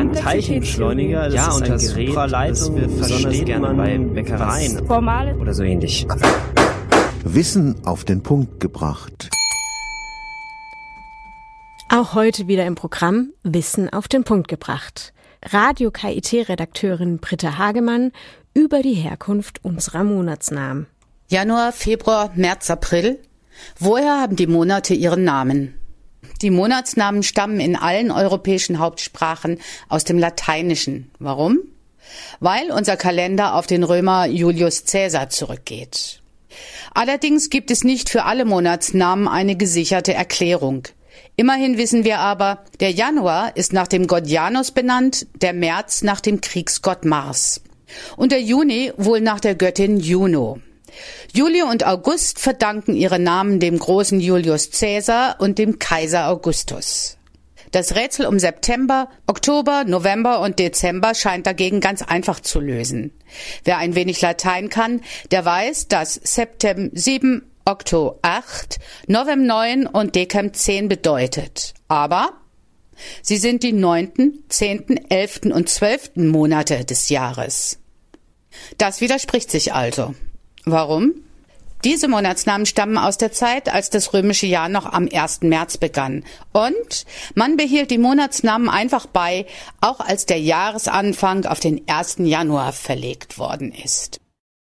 ein Teilchenbeschleuniger. Das ja, ist und ein das Gerät, das wir besonders versteht gerne man bei Bäckereien Formale oder so ähnlich. Wissen auf den Punkt gebracht. Auch heute wieder im Programm Wissen auf den Punkt gebracht. Radio KIT-Redakteurin Britta Hagemann über die Herkunft unserer Monatsnamen. Januar, Februar, März, April. Woher haben die Monate ihren Namen? Die Monatsnamen stammen in allen europäischen Hauptsprachen aus dem Lateinischen. Warum? Weil unser Kalender auf den Römer Julius Caesar zurückgeht. Allerdings gibt es nicht für alle Monatsnamen eine gesicherte Erklärung. Immerhin wissen wir aber, der Januar ist nach dem Gott Janus benannt, der März nach dem Kriegsgott Mars und der Juni wohl nach der Göttin Juno. Juli und August verdanken ihre Namen dem großen Julius Caesar und dem Kaiser Augustus. Das Rätsel um September, Oktober, November und Dezember scheint dagegen ganz einfach zu lösen. Wer ein wenig Latein kann, der weiß, dass Septem 7, Okto 8, Novem 9 und Decem 10 bedeutet. Aber sie sind die neunten, zehnten, elften und zwölften Monate des Jahres. Das widerspricht sich also. Warum? Diese Monatsnamen stammen aus der Zeit, als das römische Jahr noch am 1. März begann. Und man behielt die Monatsnamen einfach bei, auch als der Jahresanfang auf den 1. Januar verlegt worden ist.